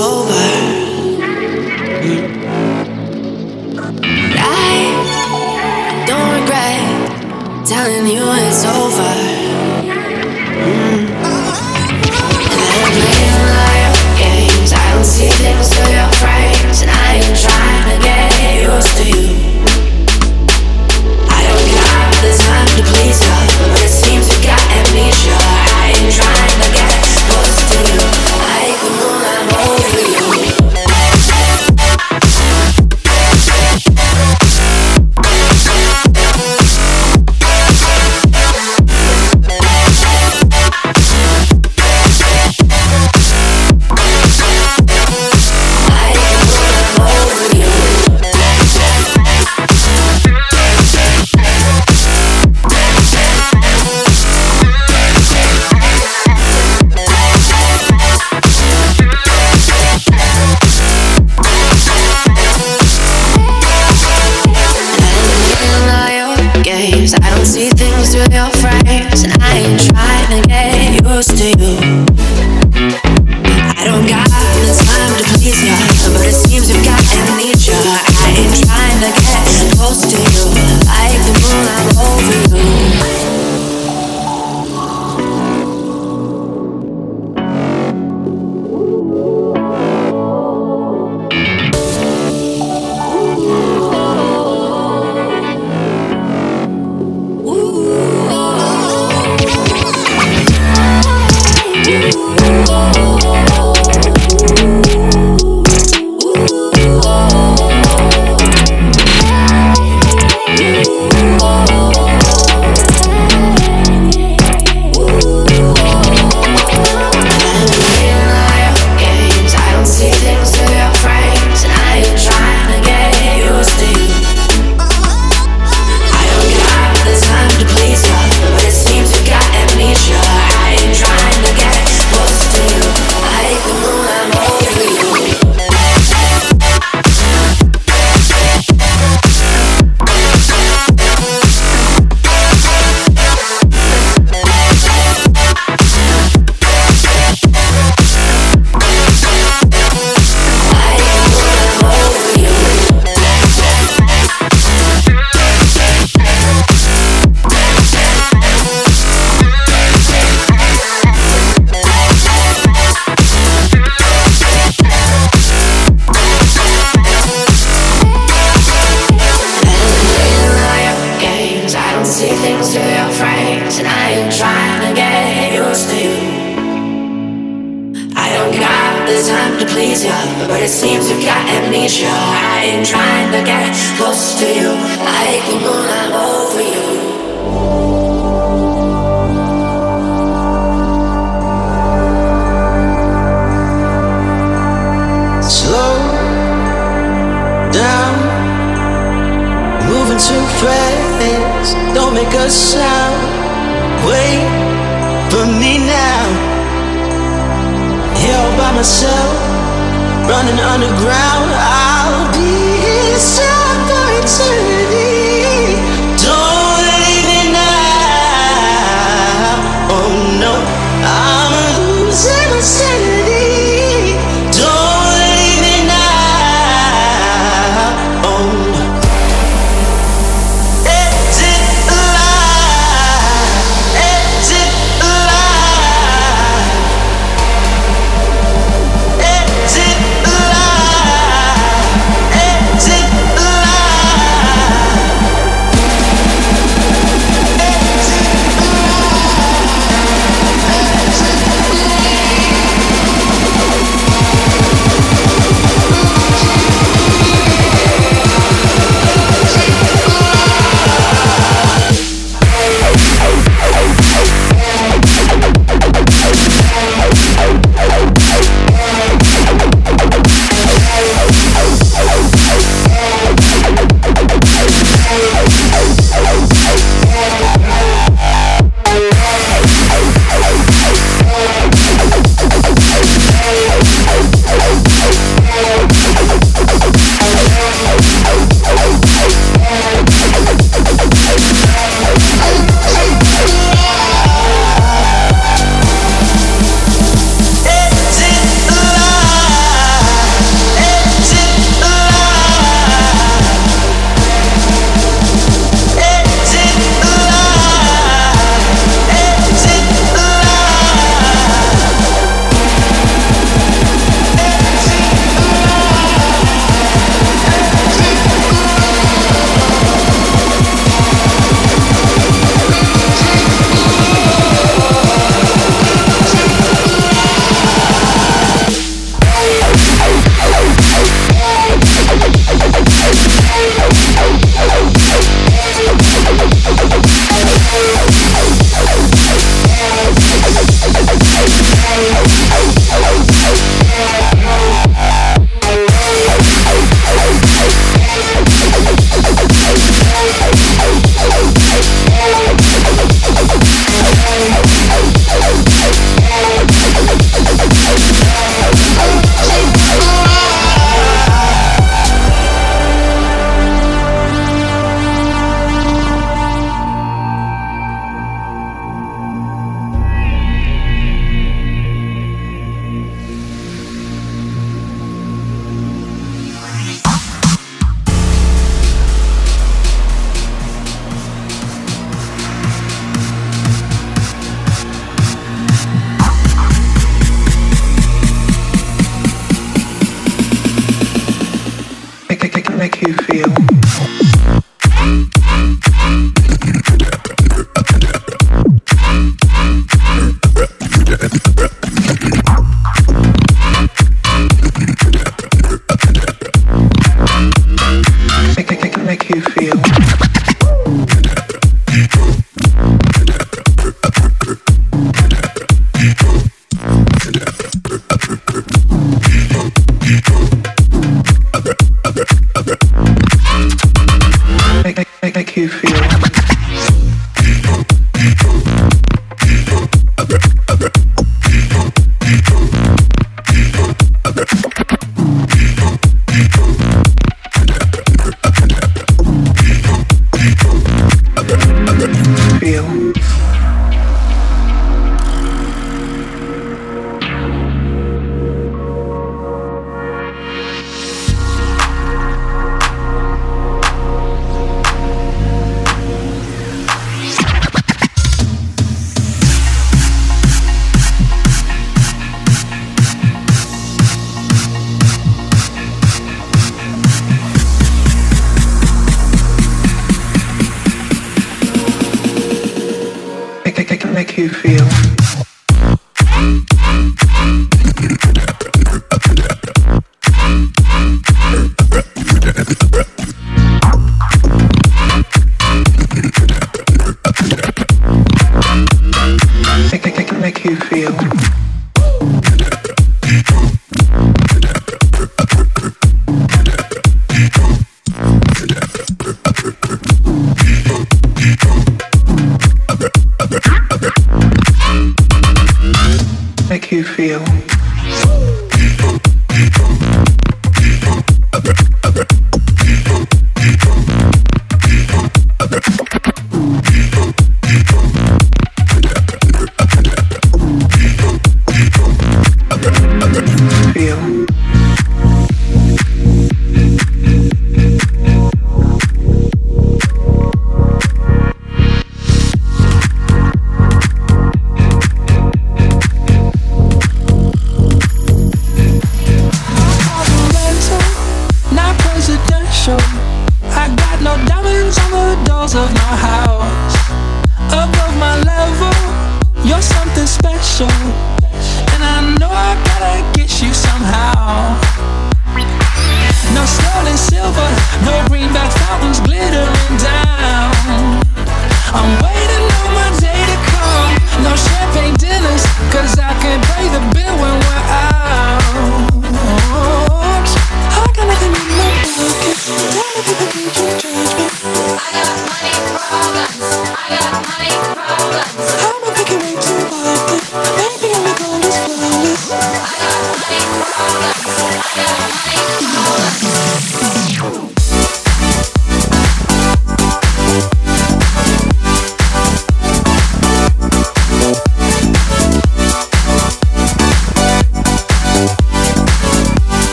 sober.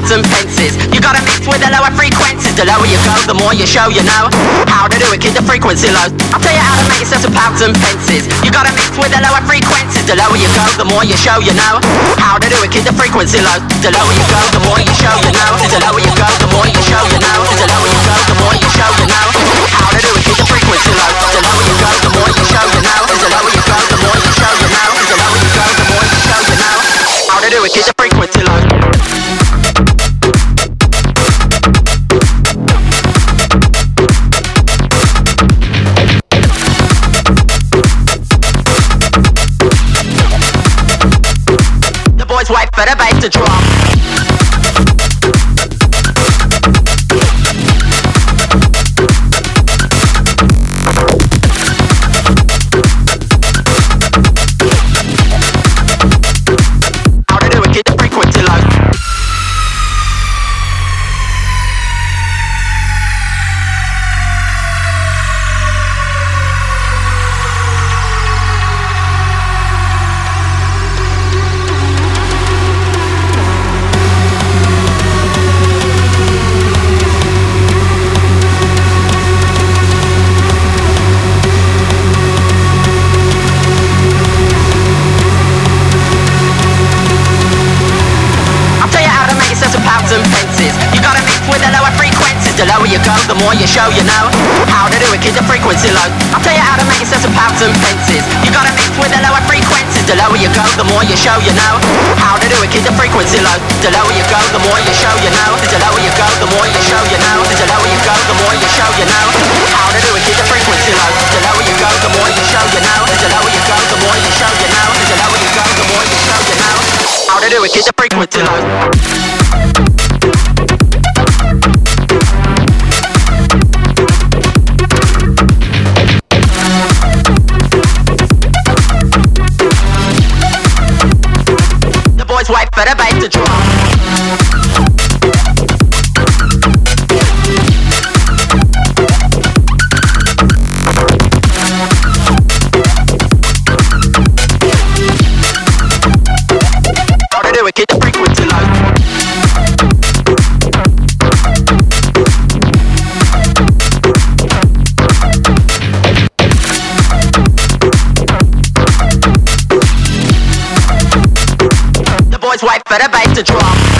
thousand fences You gotta mix with the lower frequencies. The lower you go, the more you show you know How to do it, keep the frequency low. I'll tell you how to make yourself some pounds and fences. You gotta mix with the lower frequencies. The lower you go, the more you show you know How to do it, keep the frequency low. The lower you go, the more you show you know. The lower you go, the more you show you know. The lower you go, the more you show you know How to do it, keep the frequency low. but bite to drop. for the bite to drop.